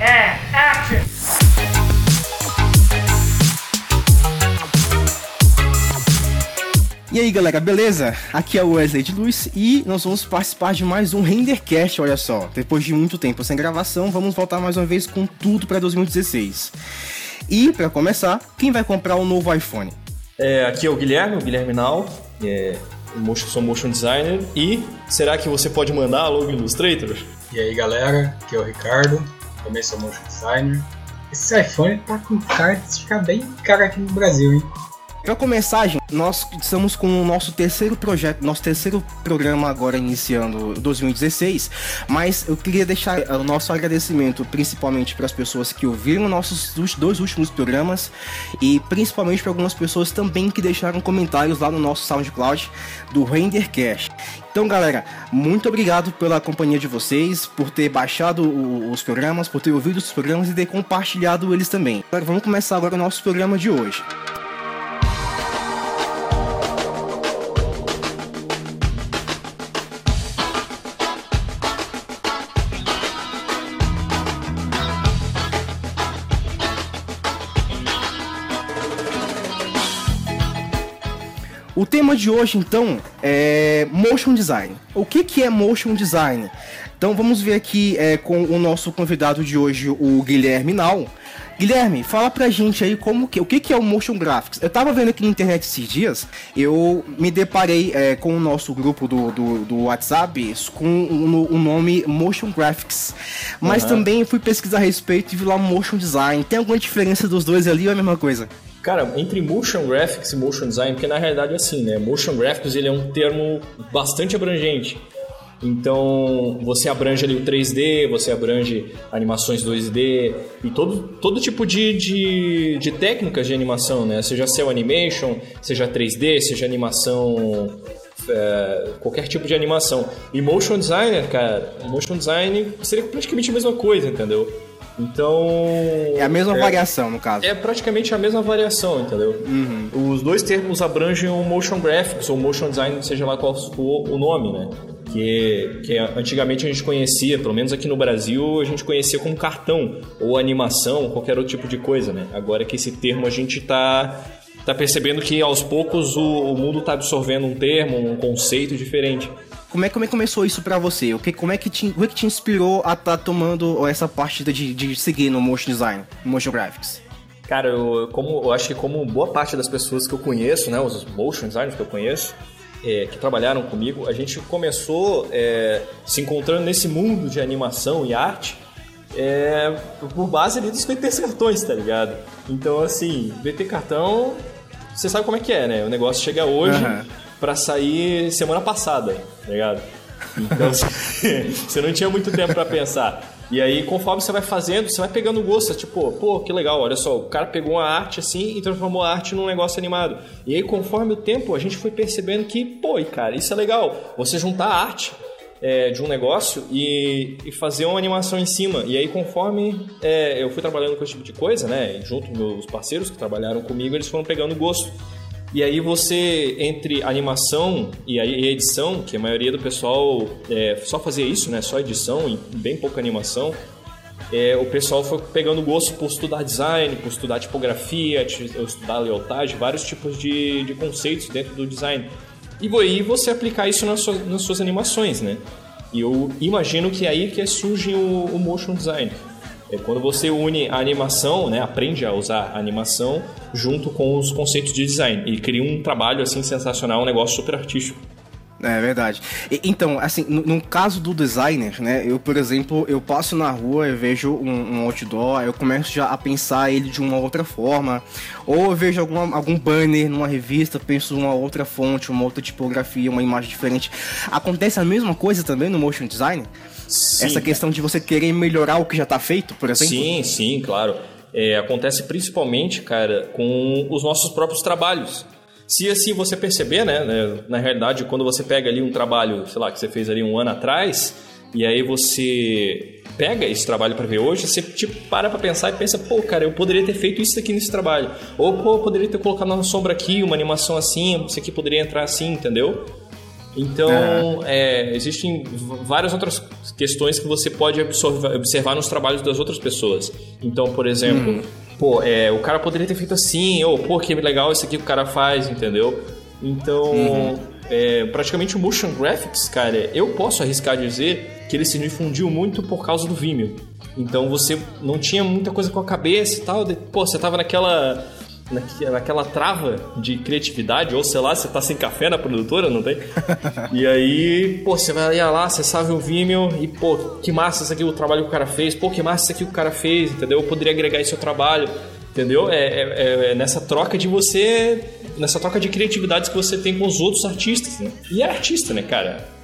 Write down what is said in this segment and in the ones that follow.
and action! E aí galera, beleza? Aqui é o Wesley de Luz e nós vamos participar de mais um Rendercast, olha só. Depois de muito tempo sem gravação, vamos voltar mais uma vez com tudo para 2016. E para começar, quem vai comprar o um novo iPhone? É, aqui é o Guilherme, o Guilherme Nau, é, sou motion designer e será que você pode mandar logo Illustrator? E aí galera, aqui é o Ricardo, também sou motion designer. Esse iPhone tá com cara de ficar bem caro aqui no Brasil, hein? Para começar, gente, nós estamos com o nosso terceiro projeto, nosso terceiro programa agora iniciando 2016, mas eu queria deixar o nosso agradecimento principalmente para as pessoas que ouviram nossos dois últimos programas e principalmente para algumas pessoas também que deixaram comentários lá no nosso SoundCloud do Rendercast. Então, galera, muito obrigado pela companhia de vocês, por ter baixado os programas, por ter ouvido os programas e ter compartilhado eles também. Agora, vamos começar agora o nosso programa de hoje. O tema de hoje, então, é motion design. O que, que é motion design? Então vamos ver aqui é, com o nosso convidado de hoje, o Guilherme Nau. Guilherme, fala pra gente aí como que, o que, que é o motion graphics. Eu tava vendo aqui na internet esses dias, eu me deparei é, com o nosso grupo do, do, do WhatsApp com o, o, nome motion graphics. Mas uhum. também fui pesquisar a respeito e vi lá motion design. Tem alguma diferença dos dois ali ou é a mesma coisa? Cara, entre motion graphics e motion design, porque na realidade é assim, né? Motion graphics ele é um termo bastante abrangente. Então, você abrange ali o 3D, você abrange animações 2D e todo, todo tipo de, de, de técnicas de animação, né? Seja cel animation, seja 3D, seja animação é, qualquer tipo de animação. E motion designer, cara, motion design seria praticamente a mesma coisa, entendeu? Então. É a mesma é, variação, no caso. É praticamente a mesma variação, entendeu? Uhum. Os dois termos abrangem o motion graphics ou motion design, seja lá qual for o nome, né? Que, que antigamente a gente conhecia, pelo menos aqui no Brasil, a gente conhecia como cartão ou animação, qualquer outro tipo de coisa, né? Agora que esse termo a gente tá, tá percebendo que aos poucos o, o mundo tá absorvendo um termo, um conceito diferente. Como é, como é que começou isso para você? O que, como, é que te, é que te inspirou a estar tá tomando essa partida de, de seguir no motion design, motion graphics? Cara, eu, como, eu acho que como boa parte das pessoas que eu conheço, né, os motion designers que eu conheço, é, que trabalharam comigo, a gente começou é, se encontrando nesse mundo de animação e arte é, por base ali dos VT cartões, tá ligado? Então, assim, VT cartão, você sabe como é que é, né? O negócio chega hoje, uhum para sair semana passada, tá ligado? Então você não tinha muito tempo para pensar. E aí, conforme você vai fazendo, você vai pegando gosto. Tipo, pô, que legal, olha só, o cara pegou uma arte assim e transformou a arte num negócio animado. E aí, conforme o tempo, a gente foi percebendo que, pô, cara, isso é legal. Você juntar a arte é, de um negócio e, e, fazer uma animação em cima. E aí, conforme é, eu fui trabalhando com esse tipo de coisa, né, junto com meus parceiros que trabalharam comigo, eles foram pegando gosto. E aí você, entre animação e edição, que a maioria do pessoal é, só fazia isso, né? Só edição e bem pouca animação. É, o pessoal foi pegando gosto por estudar design, por estudar tipografia, estudar lealtade, vários tipos de, de conceitos dentro do design. E aí você aplicar isso nas suas, nas suas animações, né? E eu imagino que é aí que surge o, o motion design. É quando você une a animação, né, aprende a usar a animação junto com os conceitos de design e cria um trabalho assim sensacional, um negócio super artístico. É verdade. E, então, assim, no, no, caso do designer, né? Eu, por exemplo, eu passo na rua, eu vejo um, um, outdoor, eu começo já a pensar ele de uma outra forma. Ou eu vejo alguma, algum banner numa revista, penso uma outra fonte, uma outra tipografia, uma imagem diferente. Acontece a mesma coisa também no motion design? Sim. Essa questão de você querer melhorar o que já está feito, por exemplo? Sim, sim, claro. É, acontece principalmente, cara, com os nossos próprios trabalhos. Se assim você perceber, né, né, na realidade, quando você pega ali um trabalho, sei lá, que você fez ali um ano atrás, e aí você pega esse trabalho para ver hoje, você tipo, para para pensar e pensa, pô, cara, eu poderia ter feito isso aqui nesse trabalho. Ou, pô, eu poderia ter colocado uma sombra aqui, uma animação assim, isso aqui poderia entrar assim, entendeu? Então, é. É, existem várias outras questões que você pode observar nos trabalhos das outras pessoas. Então, por exemplo, hum. Pô, é, o cara poderia ter feito assim, ou pô, que legal isso aqui que o cara faz, entendeu? Então, uhum. é, praticamente o motion graphics, cara, eu posso arriscar dizer que ele se difundiu muito por causa do Vimeo. Então você não tinha muita coisa com a cabeça e tal. Pô, você tava naquela naquela trava de criatividade, ou sei lá, você tá sem café na produtora, não tem? e aí, pô, você vai lá, você sabe o Vimeo e, pô, que massa isso aqui o trabalho que o cara fez, pô, que massa isso aqui o cara fez, entendeu? Eu poderia agregar isso ao trabalho, entendeu? É, é, é nessa troca de você, nessa troca de criatividades que você tem com os outros artistas, né? E é artista, né, cara?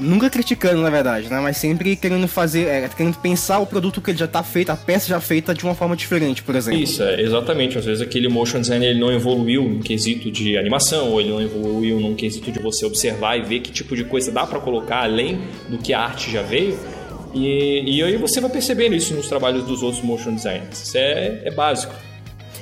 Nunca criticando, na verdade, né? Mas sempre querendo fazer, é, querendo pensar o produto que ele já tá feito, a peça já feita de uma forma diferente, por exemplo. Isso, é, exatamente. Às vezes aquele motion design ele não evoluiu no quesito de animação, ou ele não evoluiu num quesito de você observar e ver que tipo de coisa dá para colocar além do que a arte já veio. E, e aí você vai percebendo isso nos trabalhos dos outros motion designers. Isso é, é básico.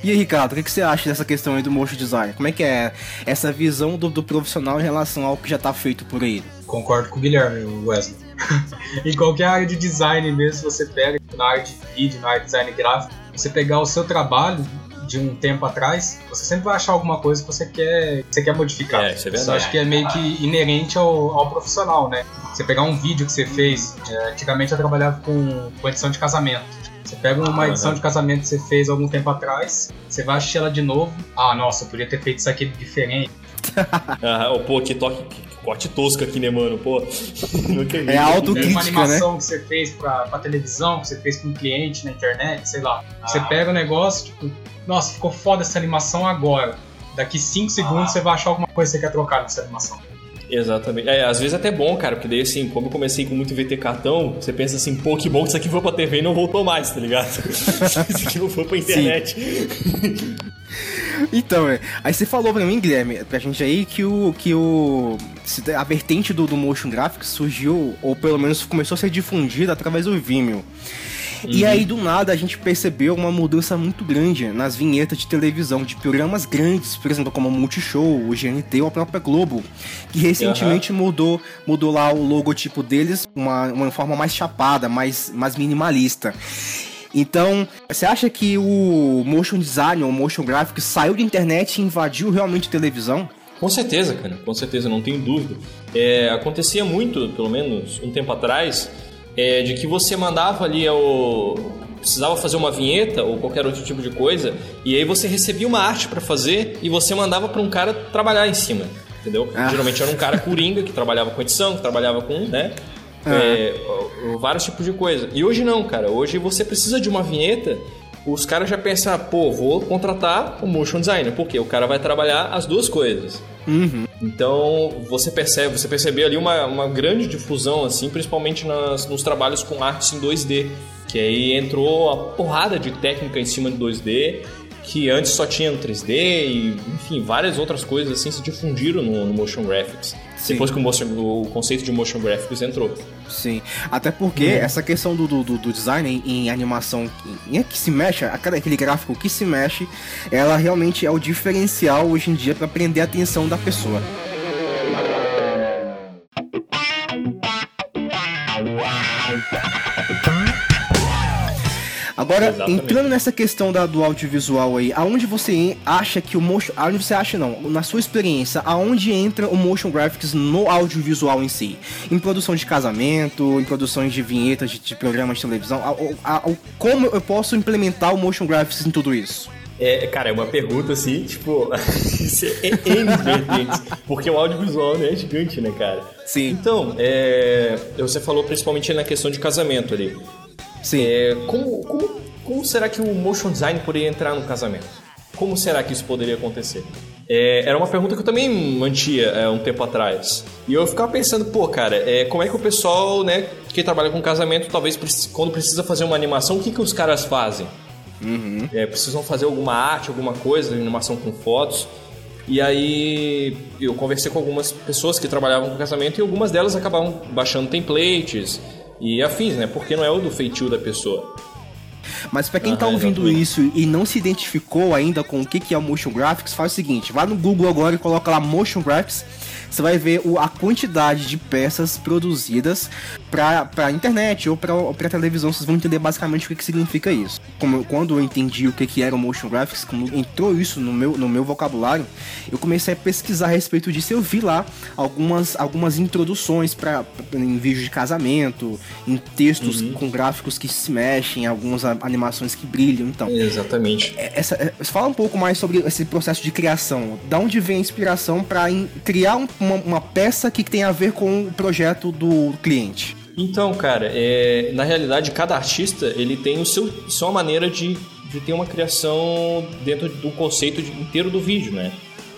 E aí, Ricardo, o que, você acha dessa questão aí do motion design? Como é que é essa visão do, do profissional em relação ao que já está feito por aí? Concordo com o Guilherme, Wesley. em qualquer área de design mesmo, você pega na área de vídeo, na área de design gráfico, você pegar o seu trabalho de um tempo atrás, você sempre vai achar alguma coisa que você quer, que você quer modificar. É, isso é verdade. Isso acho que é meio que inerente ao, ao profissional, né? Você pegar um vídeo que você fez, é, antigamente eu trabalhava com, com edição de casamento. Você pega uma edição de casamento que você fez algum tempo atrás, você vai assistir ela de novo. Ah, nossa, eu podia ter feito isso aqui diferente. ah, pô, que toque, que corte tosco aqui, né, mano? Pô, não acredito. É autocrítica, uma animação né? que você fez pra, pra televisão, que você fez com um cliente na internet, sei lá. Ah. Você pega o negócio, tipo, nossa, ficou foda essa animação agora. Daqui 5 segundos ah. você vai achar alguma coisa que você quer trocar nessa animação. Exatamente. É, às vezes é até bom, cara, porque daí assim, como eu comecei com muito VT cartão, você pensa assim, pô, que bom que isso aqui foi pra TV e não voltou mais, tá ligado? isso aqui não foi pra internet. então, é. Aí você falou pra mim, Guilherme, pra gente aí, que o. que o. A vertente do, do motion graphics surgiu, ou pelo menos começou a ser difundida através do Vimeo. E uhum. aí, do nada, a gente percebeu uma mudança muito grande nas vinhetas de televisão, de programas grandes, por exemplo, como o Multishow, o GNT ou a própria Globo, que recentemente uhum. mudou, mudou lá o logotipo deles, uma, uma forma mais chapada, mais, mais minimalista. Então, você acha que o motion design ou motion graphics saiu da internet e invadiu realmente a televisão? Com certeza, cara, com certeza, não tenho dúvida. É, acontecia muito, pelo menos um tempo atrás, é, de que você mandava ali o precisava fazer uma vinheta ou qualquer outro tipo de coisa e aí você recebia uma arte para fazer e você mandava para um cara trabalhar em cima, entendeu? Ah. Geralmente era um cara coringa que trabalhava com edição, que trabalhava com, né? Ah. É, vários tipos de coisa. E hoje não, cara. Hoje você precisa de uma vinheta os caras já pensam, pô, vou contratar o motion designer, porque o cara vai trabalhar as duas coisas. Uhum. Então você percebe, você percebeu ali uma, uma grande difusão, assim, principalmente nas, nos trabalhos com artes em 2D. Que aí entrou a porrada de técnica em cima de 2D, que antes só tinha no 3D, e enfim, várias outras coisas assim se difundiram no, no motion graphics. Sim. Depois que o, motion, o, conceito de motion graphics entrou. Sim. Até porque uhum. essa questão do, do, do design em, em, animação em, que se mexe, aquele gráfico que se mexe, ela realmente é o diferencial hoje em dia para prender a atenção da pessoa. Agora, Exatamente. entrando nessa questão da, do audiovisual aí, aonde você acha que o motion. Aonde você acha não? Na sua experiência, aonde entra o motion graphics no audiovisual em si? Em produção de casamento, em produções de vinhetas de, de programas de televisão? A, a, a, como eu posso implementar o motion graphics em tudo isso? É, cara, é uma pergunta assim, tipo, é N vertentes, porque o audiovisual né, é gigante, né, cara? Sim. Então, é, você falou principalmente na questão de casamento ali. Sim. É, como, como, como será que o motion design poderia entrar no casamento? Como será que isso poderia acontecer? É, era uma pergunta que eu também mantia é, um tempo atrás. E eu ficava pensando, pô, cara, é, como é que o pessoal, né, que trabalha com casamento, talvez quando precisa fazer uma animação, o que, que os caras fazem? Uhum. É, precisam fazer alguma arte, alguma coisa, animação com fotos. E aí eu conversei com algumas pessoas que trabalhavam com casamento e algumas delas acabavam baixando templates e afins, né? Porque não é o do feitio da pessoa. Mas para quem ah, tá ouvindo isso e não se identificou ainda com o que é o motion graphics, faz o seguinte, vai no Google agora e coloca lá motion graphics. Você vai ver o, a quantidade de peças produzidas para pra internet ou pra, pra televisão. Vocês vão entender basicamente o que, que significa isso. Como, quando eu entendi o que, que era o motion graphics, como entrou isso no meu, no meu vocabulário, eu comecei a pesquisar a respeito disso. Eu vi lá algumas, algumas introduções para em vídeos de casamento, em textos uhum. com gráficos que se mexem, algumas animações que brilham. Então, exatamente. É, essa, é, fala um pouco mais sobre esse processo de criação. Da onde vem a inspiração para criar um, uma, uma peça que tem a ver com o projeto do cliente? Então, cara, é, na realidade, cada artista ele tem o seu sua maneira de, de ter uma criação dentro do conceito de, inteiro do vídeo, né?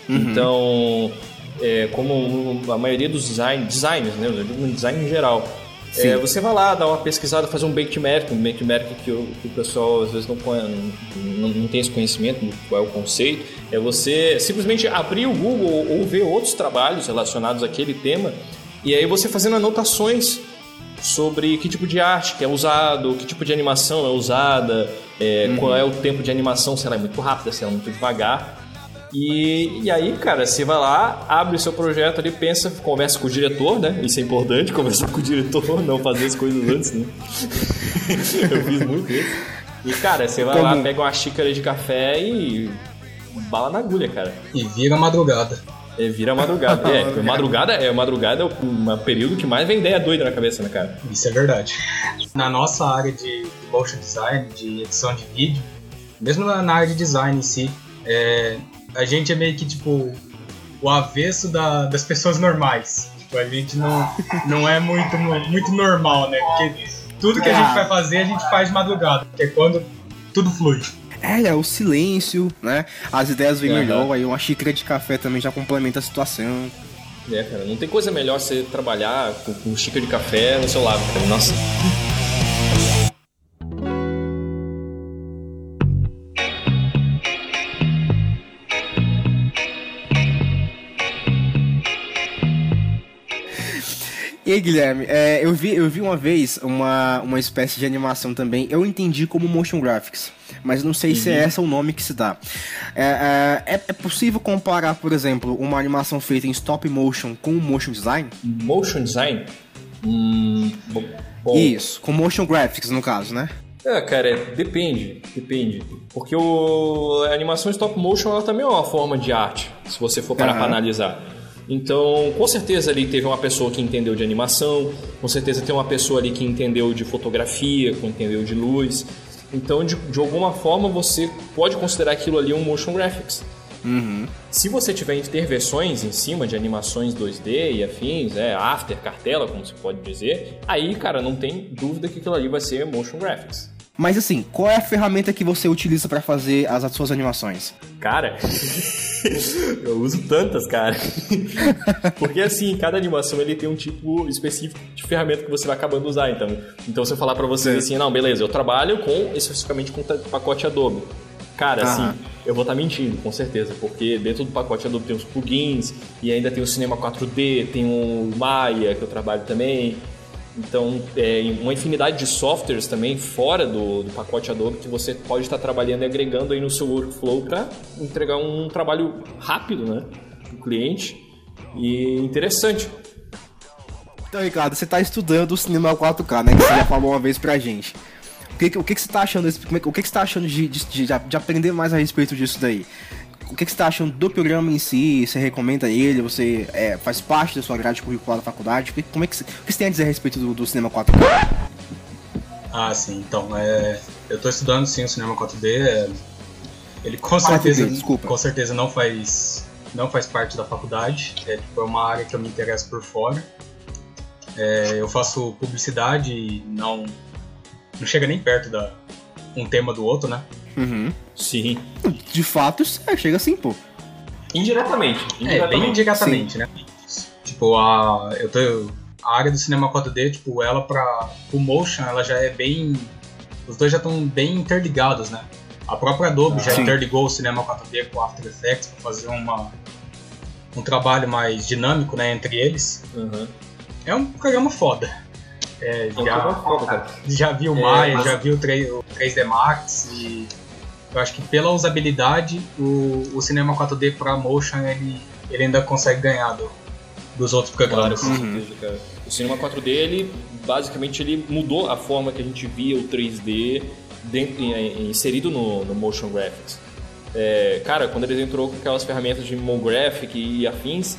Uhum. Então, é, como a maioria dos design, designers, né? Design em geral, é, você vai lá, dar uma pesquisada, fazer um benchmark, um benchmark que o, que o pessoal às vezes não, não, não, tem esse conhecimento do qual é o conceito. É você simplesmente abrir o Google ou, ou ver outros trabalhos relacionados àquele tema e aí você fazendo anotações sobre que tipo de arte que é usado, que tipo de animação é usada, é, uhum. qual é o tempo de animação, se ela é muito rápida, se ela é muito devagar. E, e aí, cara, você vai lá, abre o seu projeto ali, pensa, conversa com o diretor, né? Isso é importante, conversar com o diretor, não fazer as coisas antes, né? Eu fiz muito isso. E, cara, você vai Como? lá, pega uma xícara de café e bala na agulha, cara. E vira madrugada. É, vira madrugada. é, madrugada é madrugada é o período que mais vem ideia doida na cabeça, né, cara? Isso é verdade. Na nossa área de motion design, de edição de vídeo, mesmo na área de design em si, é, a gente é meio que tipo o avesso da, das pessoas normais. Tipo, a gente não, não é muito, muito normal, né? Porque tudo que a gente vai fazer, a gente faz de madrugada, que é quando tudo flui. É, é o silêncio, né? As ideias vêm melhor, aí uma xícara de café também já complementa a situação. É, cara, não tem coisa melhor você trabalhar com, com xícara de café no seu lado, cara. Nossa. E aí, Guilherme, é, eu, vi, eu vi uma vez uma, uma espécie de animação também. Eu entendi como motion graphics, mas não sei uhum. se é uhum. esse o nome que se dá. É, é, é, possível comparar, por exemplo, uma animação feita em stop motion com motion design? Motion design? Hum, bom. Isso, com motion graphics no caso, né? É, cara, é, depende, depende. Porque o, a animação stop motion ela também é uma forma de arte, se você for parar uhum. para analisar. Então, com certeza ali teve uma pessoa que entendeu de animação, com certeza tem uma pessoa ali que entendeu de fotografia, que entendeu de luz. Então, de, de alguma forma, você pode considerar aquilo ali um motion graphics. Uhum. Se você tiver intervenções em cima de animações 2D e afins, é, after, cartela, como se pode dizer, aí, cara, não tem dúvida que aquilo ali vai ser motion graphics. Mas assim, qual é a ferramenta que você utiliza para fazer as, as suas animações? Cara, eu uso tantas, cara. Porque assim, cada animação ele tem um tipo específico de ferramenta que você vai acabando de usar, então. Então se eu falar para você assim, não, beleza, eu trabalho com especificamente com o pacote Adobe. Cara, assim, eu vou estar tá mentindo, com certeza, porque dentro do pacote Adobe tem os plugins e ainda tem o Cinema 4D, tem o Maya que eu trabalho também. Então, é uma infinidade de softwares também fora do, do pacote Adobe que você pode estar trabalhando e agregando aí no seu workflow para entregar um trabalho rápido, né, para o cliente e interessante. Então, Ricardo, você está estudando o cinema 4K, né? Que você já falou uma vez pra gente. O que, o que, que você está achando, o que, que você tá achando de, de, de, aprender mais a respeito disso daí? O que, que você está achando do programa em si? Você recomenda ele? Você é, faz parte da sua grade curricular da faculdade? Como é que, o que você tem a dizer a respeito do, do cinema 4D? Ah, sim. Então, é, eu estou estudando sim o cinema 4D. É, ele com certeza, desculpa. com certeza não faz, não faz parte da faculdade. É, tipo, é uma área que eu me interesso por fora. É, eu faço publicidade e não, não chega nem perto da um tema do outro, né? Uhum. Sim. De fato, é, chega assim, pô. Indiretamente. indiretamente. É, bem indiretamente, né? Tipo, a, eu tô, a área do cinema 4D, tipo, ela pra o motion, ela já é bem... Os dois já estão bem interligados, né? A própria Adobe ah, já sim. interligou o cinema 4D com o After Effects para fazer uma, um trabalho mais dinâmico, né, entre eles. Uhum. É um programa foda. É, já, já vi o Maya, é, mas... já vi o 3, o 3D Max e eu acho que pela usabilidade, o, o cinema 4D para motion ele, ele ainda consegue ganhar do, dos outros programas. Claro, com certeza, cara. O Cinema 4D, ele basicamente ele mudou a forma que a gente via o 3D dentro, inserido no, no Motion Graphics. É, cara, quando eles entrou com aquelas ferramentas de MoGraphic e afins,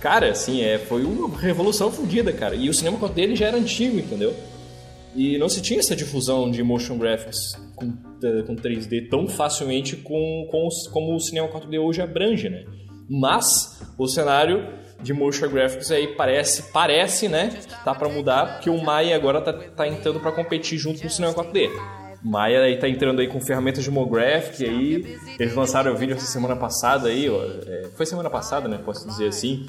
cara, assim, é, foi uma revolução fodida, cara. E o cinema 4D ele já era antigo, entendeu? E não se tinha essa difusão de motion graphics com, eh, com 3D tão facilmente com, com os, como o cinema 4D hoje abrange, né? Mas o cenário de motion graphics aí parece, parece, né, tá para mudar, porque o Maya agora tá, tá entrando para competir junto com o cinema 4D. Maia aí tá entrando aí com ferramentas de Mographic aí. Eles lançaram o vídeo essa semana passada aí, ó, é, foi semana passada, né, posso dizer assim,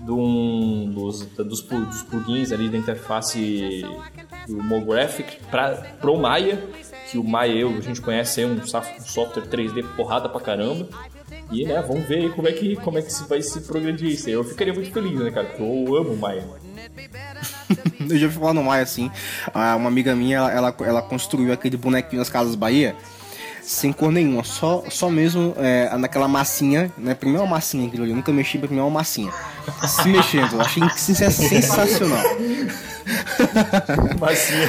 um, dos, dos, dos plugins ali da interface do Mographic para o Maya, que o Maya a gente conhece é um software 3D porrada pra caramba. E né, vamos ver como é que como é que vai se progredir isso. Eu ficaria muito feliz, né, cara? Porque eu amo o Maya. eu já fui falar no Maia assim. Uma amiga minha, ela, ela construiu aquele bonequinho nas Casas Bahia sem cor nenhuma, só, só mesmo é, naquela massinha, né? Primeiro uma massinha aquilo ali, eu nunca mexi, primeiro uma massinha. Se mexendo, eu achei sensacional. massinha.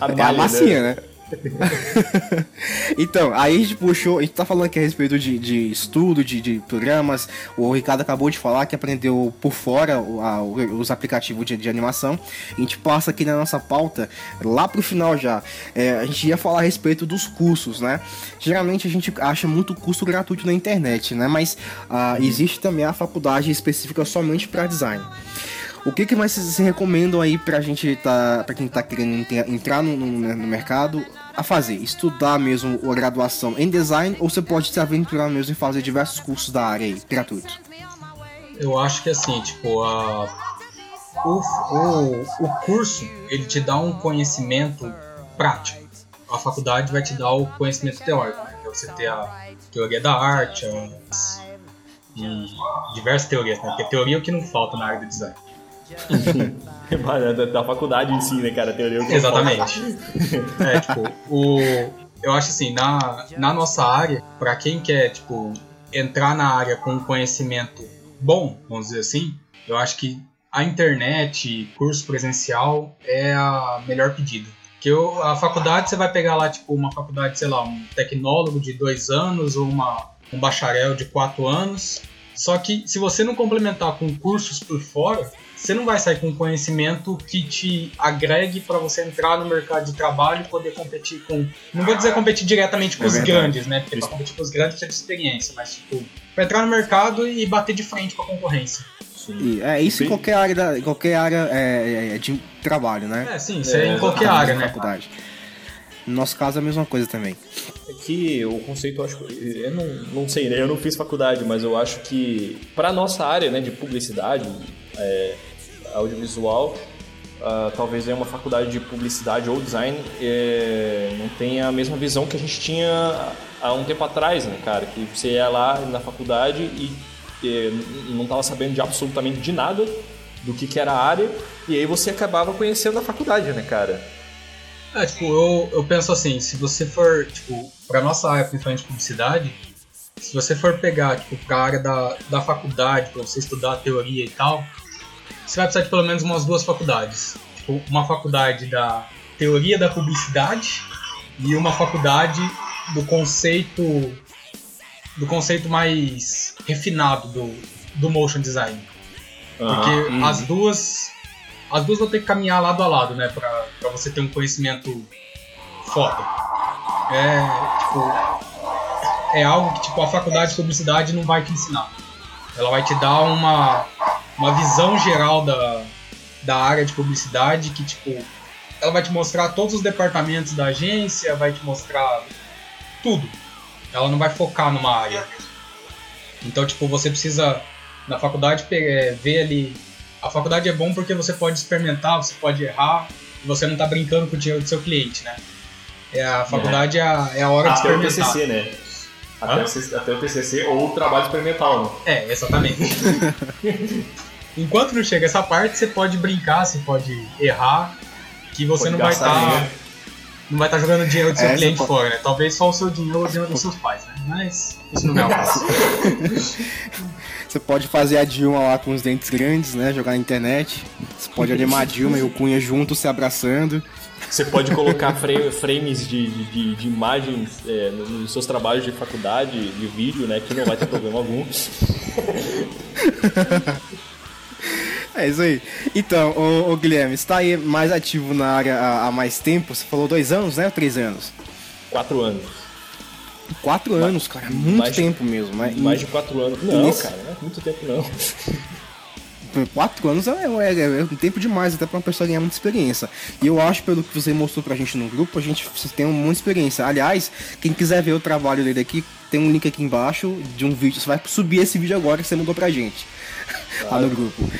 A, é a massinha, né? né? então, aí a gente puxou, a gente tá falando aqui a respeito de, de estudo, de, de programas. O Ricardo acabou de falar que aprendeu por fora a, os aplicativos de, de, animação. A gente passa aqui na nossa pauta, lá pro final já. É, a gente ia falar a respeito dos cursos, né? Geralmente a gente acha muito curso gratuito na internet, né? Mas uh, existe também a faculdade específica somente para design. O que, que mais vocês recomendam aí pra gente tá. pra quem tá querendo entrar no, no, no mercado a fazer? Estudar mesmo a graduação em design ou você pode se aventurar mesmo em fazer diversos cursos da área aí, gratuito? Eu acho que assim, tipo, a, o, o, o curso ele te dá um conhecimento prático. A faculdade vai te dar o conhecimento teórico, né? Que é você ter a teoria da arte, as, e diversas teorias, né? Porque teoria é o que não falta na área do design. da, da faculdade em si, né, cara? teoria Exatamente. é, tipo, o, eu acho assim, na, na nossa área, para quem quer, tipo, entrar na área com um conhecimento bom, vamos dizer assim, eu acho que a internet, curso presencial é a melhor pedida. Que eu, a faculdade você vai pegar lá, tipo, uma faculdade, sei lá, um tecnólogo de dois anos ou uma, um bacharel de quatro anos. Só que se você não complementar com cursos por fora, você não vai sair com conhecimento que te agregue para você entrar no mercado de trabalho e poder competir com. Não vou dizer competir diretamente com é os verdade. grandes, né? Porque para competir com os grandes precisa de experiência, mas tipo, pra entrar no mercado e bater de frente com a concorrência. Sim. É isso sim. em qualquer área, da, qualquer área é, é de trabalho, né? É, sim, isso é, em qualquer área, né? Faculdade. No nosso caso é a mesma coisa também. É que o conceito, eu acho. Eu não, não sei, né? Eu não fiz faculdade, mas eu acho que para nossa área né, de publicidade, é, audiovisual, uh, talvez é uma faculdade de publicidade ou design é, não tenha a mesma visão que a gente tinha há um tempo atrás, né, cara? Que você ia lá na faculdade e, não estava sabendo de absolutamente de nada do que, que era a área, e aí você acabava conhecendo a faculdade, né, cara? É, tipo, eu, eu penso assim, se você for, tipo, pra nossa área, principalmente publicidade, se você for pegar, tipo, pra área da, da faculdade, pra você estudar teoria e tal, você vai precisar de pelo menos umas duas faculdades. Tipo, uma faculdade da teoria da publicidade e uma faculdade do conceito do conceito mais refinado do, do motion design. Porque uhum. as duas as duas vão ter que caminhar lado a lado, né, pra, pra você ter um conhecimento foda. É, tipo, é algo que tipo a faculdade de publicidade não vai te ensinar. Ela vai te dar uma uma visão geral da, da área de publicidade que, tipo, ela vai te mostrar todos os departamentos da agência, vai te mostrar tudo. Ela não vai focar numa área. Então, tipo, você precisa, na faculdade, é, ver ali. A faculdade é bom porque você pode experimentar, você pode errar, e você não tá brincando com o dinheiro do seu cliente, né? É, a faculdade é, a, é a hora de experimentar. O TCC, né? Até, o, até o TCC ou o trabalho experimental, né? É, exatamente. Enquanto não chega essa parte, você pode brincar, você pode errar, que você pode não vai estar. Tá... não vai estar jogando dinheiro do seu cliente pode... fora, né? Talvez só o seu dinheiro ou o dinheiro dos seus pais, né? Mas isso não é o caso. Você pode fazer a Dilma lá com os dentes grandes, né? Jogar na internet. Você pode animar a Dilma e o Cunha juntos se abraçando. Você pode colocar frames de, de, de imagens é, nos seus trabalhos de faculdade, de vídeo, né? Que não vai ter problema algum. É isso aí. Então, o, o Guilherme, você está aí mais ativo na área há, há, mais tempo? Você falou dois anos, né? Ou três anos? Quatro anos. Quatro anos, cara. Muito mais tempo mesmo. Mas, mais de quatro anos. Não, nesse... cara, não é muito tempo não. Quatro anos é, é, é, um tempo demais, até para uma pessoa ganhar muita experiência. E eu acho, pelo que você mostrou pra gente no grupo, a gente tem muita experiência. Aliás, quem quiser ver o trabalho dele aqui, tem um link aqui embaixo de um vídeo. Você vai subir esse vídeo agora que você mandou pra gente. Claro. Lá no grupo.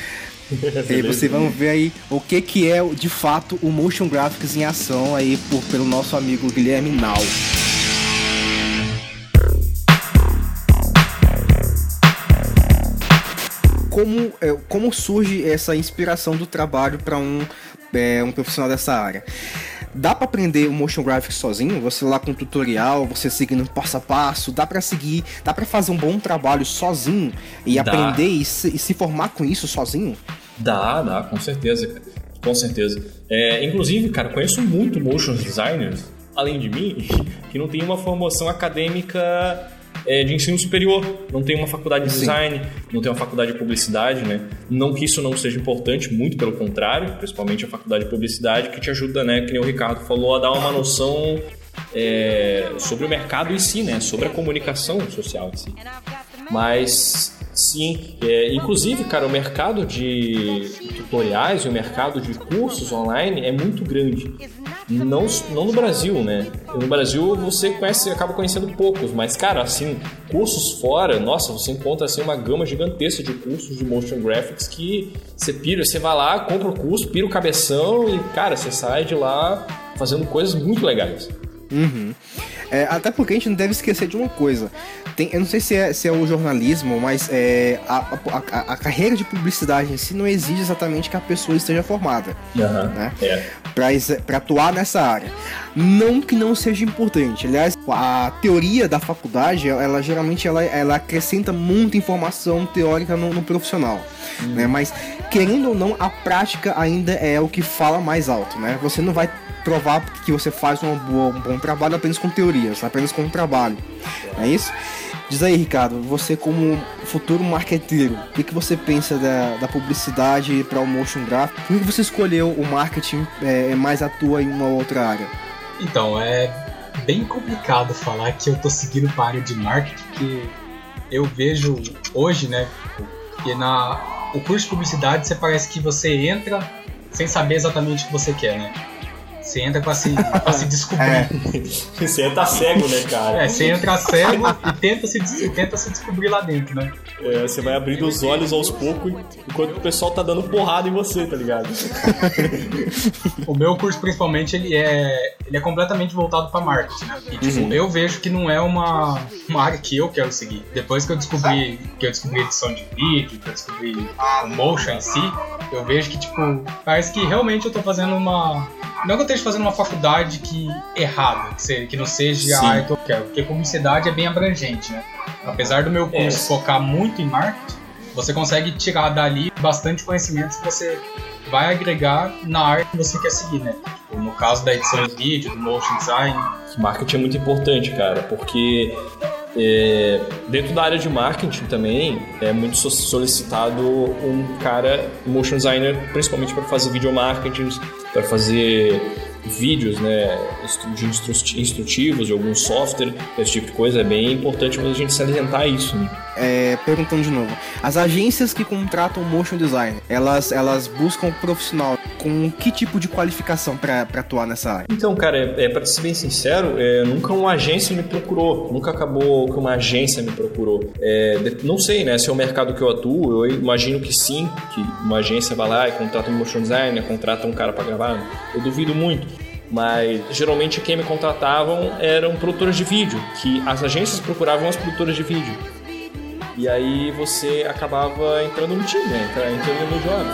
e aí vocês vão ver aí o que, que é de fato o motion graphics em ação aí por, pelo nosso amigo Guilherme Nau. como, é, como surge essa inspiração do trabalho para um, é, um profissional dessa área? Dá para aprender o motion graphics sozinho? Você lá com tutorial, você seguindo passo a passo, dá para seguir, dá para fazer um bom trabalho sozinho e dá. aprender e se, e se, formar com isso sozinho? Dá, dá, com certeza, cara. Com certeza. É, inclusive, cara, conheço muito motion designers, além de mim, que não tem uma formação acadêmica é, de ensino superior, não tem uma faculdade de design, Sim. não tem uma faculdade de publicidade, né? Não que isso não seja importante, muito pelo contrário, principalmente a faculdade de publicidade, que te ajuda, né, que nem o Ricardo falou, a dar uma noção é, sobre o mercado em si, né? Sobre a comunicação social em si. Mas sim, é, inclusive, cara, o mercado de tutoriais e o mercado de cursos online é muito grande. Não, não no Brasil, né? No Brasil você conhece, acaba conhecendo poucos, mas, cara, assim, cursos fora, nossa, você encontra assim, uma gama gigantesca de cursos de motion graphics que você pira, você vai lá, compra o curso, pira o cabeção e, cara, você sai de lá fazendo coisas muito legais. Uhum. É, até porque a gente não deve esquecer de uma coisa. Tem, eu não sei se é, se é o jornalismo, mas é, a, a, a, carreira de publicidade em si não exige exatamente que a pessoa esteja formada. Uhum. Né? É. Para atuar nessa área. Não que não seja importante. Aliás, a teoria da faculdade, ela geralmente ela, ela acrescenta muita informação teórica no, no profissional. Uhum. Né? Mas, querendo ou não, a prática ainda é o que fala mais alto. Né? Você não vai provar que você faz uma boa, um bom trabalho apenas com teorias, apenas com trabalho. Não é isso? Diz aí, Ricardo, você como futuro marqueteiro, o que, que você pensa da, da publicidade para o motion graphic? Por que você escolheu o marketing é, mais atua em uma outra área? Então, é bem complicado falar que eu tô seguindo para a área de marketing, que eu vejo hoje, né, que na o curso de publicidade você parece que você entra sem saber exatamente o que você quer, né? Você entra pra se, pra se descobrir. É. Você entra cego, né, cara? É, você entra cego e tenta se, tenta se descobrir lá dentro, né? É, você vai abrindo os olhos aos poucos enquanto o pessoal tá dando porrada em você, tá ligado? o meu curso, principalmente, ele é, ele é completamente voltado pra marketing, né? E, tipo, uhum. eu vejo que não é uma, uma área que eu quero seguir. Depois que eu descobri que eu descobri edição de vídeo, que eu descobri o motion em si, eu vejo que, tipo, parece que realmente eu tô fazendo uma não que eu esteja fazendo uma faculdade que errada, que, seja, que não seja Sim. a área que eu quero, porque publicidade é bem abrangente, né? Apesar do meu curso é. focar muito em marketing, você consegue tirar dali bastante conhecimentos que você vai agregar na área que você quer seguir, né? Tipo, no caso da edição de vídeo, do motion design. Marketing é muito importante, cara, porque é, dentro da área de marketing também é muito solicitado um cara, motion designer, principalmente para fazer video marketing, para fazer vídeos né, de instrutivos de algum software, esse tipo de coisa, é bem importante a gente salientar isso. Né? É, perguntando de novo, as agências que contratam motion design, elas, elas buscam profissional com que tipo de qualificação para atuar nessa área? Então, cara, é, é para ser bem sincero, é, nunca uma agência me procurou, nunca acabou que uma agência me procurou. É, não sei, né, se é o mercado que eu atuo, eu imagino que sim, que uma agência vai lá e contrata um motion designer, contrata um cara para gravar, eu duvido muito mas geralmente quem me contratavam eram produtores de vídeo, que as agências procuravam as produtoras de vídeo. E aí você acabava entrando no time, né? entrando no jogo.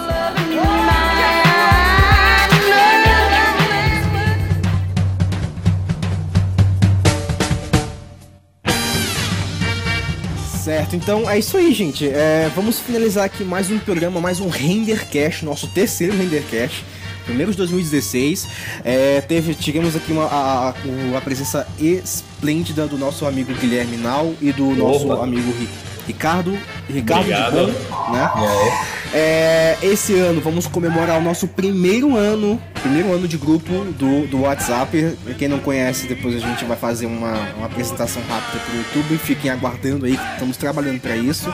Certo, então é isso aí, gente. É, vamos finalizar aqui mais um programa, mais um Rendercast, nosso terceiro Rendercast. Primeiro de 2016, é, teve, tivemos aqui uma, a, a, a presença esplêndida do nosso amigo Guilherme Nau e do nosso Opa. amigo Rick Ricardo. Ricardo Obrigado. de Bom, né? É, esse ano vamos comemorar o nosso primeiro ano, primeiro ano de grupo do, do WhatsApp. Quem não conhece, depois a gente vai fazer uma, uma apresentação rápida pro YouTube. Fiquem aguardando aí estamos trabalhando para isso.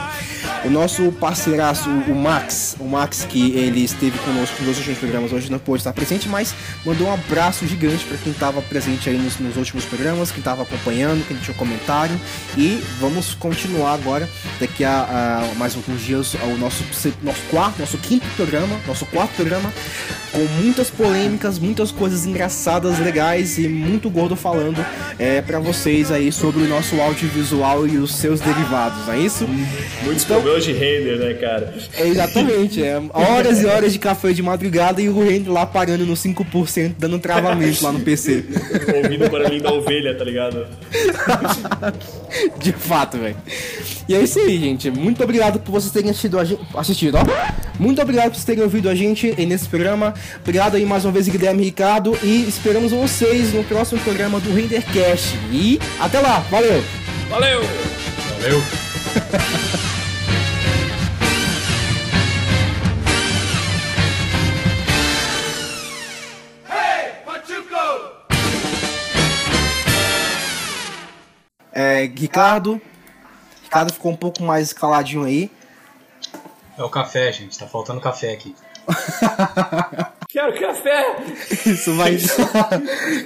O nosso parceiraço, o Max, o Max que ele esteve conosco nos últimos programas, hoje não pôde estar presente, mas mandou um abraço gigante para quem estava presente aí nos, nos últimos programas, quem estava acompanhando, quem deixou comentário. E vamos continuar agora, daqui a, a mais alguns dias, o nosso, nosso quarto, nosso quinto programa, nosso quarto programa, com muitas polêmicas, muitas coisas engraçadas, legais e muito gordo falando é, para vocês aí sobre o nosso audiovisual e os seus derivados, não é isso? Muitos então, problemas de render, né, cara? É, exatamente, é, horas e horas de café de madrugada e o render lá parando no 5%, dando travamento lá no PC. Ouvindo o barulhinho da ovelha, tá ligado? de fato, velho. E é isso aí, gente. Muito obrigado por vocês terem assistido, a gente, assistido ó. Muito obrigado por vocês terem ouvido a gente nesse programa. Obrigado aí mais uma vez, Guilherme Ricardo. E esperamos vocês no próximo programa do Rendercast. E até lá. Valeu! Valeu! Valeu! É, Ricardo. Ricardo ficou um pouco mais caladinho aí. É o café, gente. Tá faltando café aqui. Quero café! Isso vai.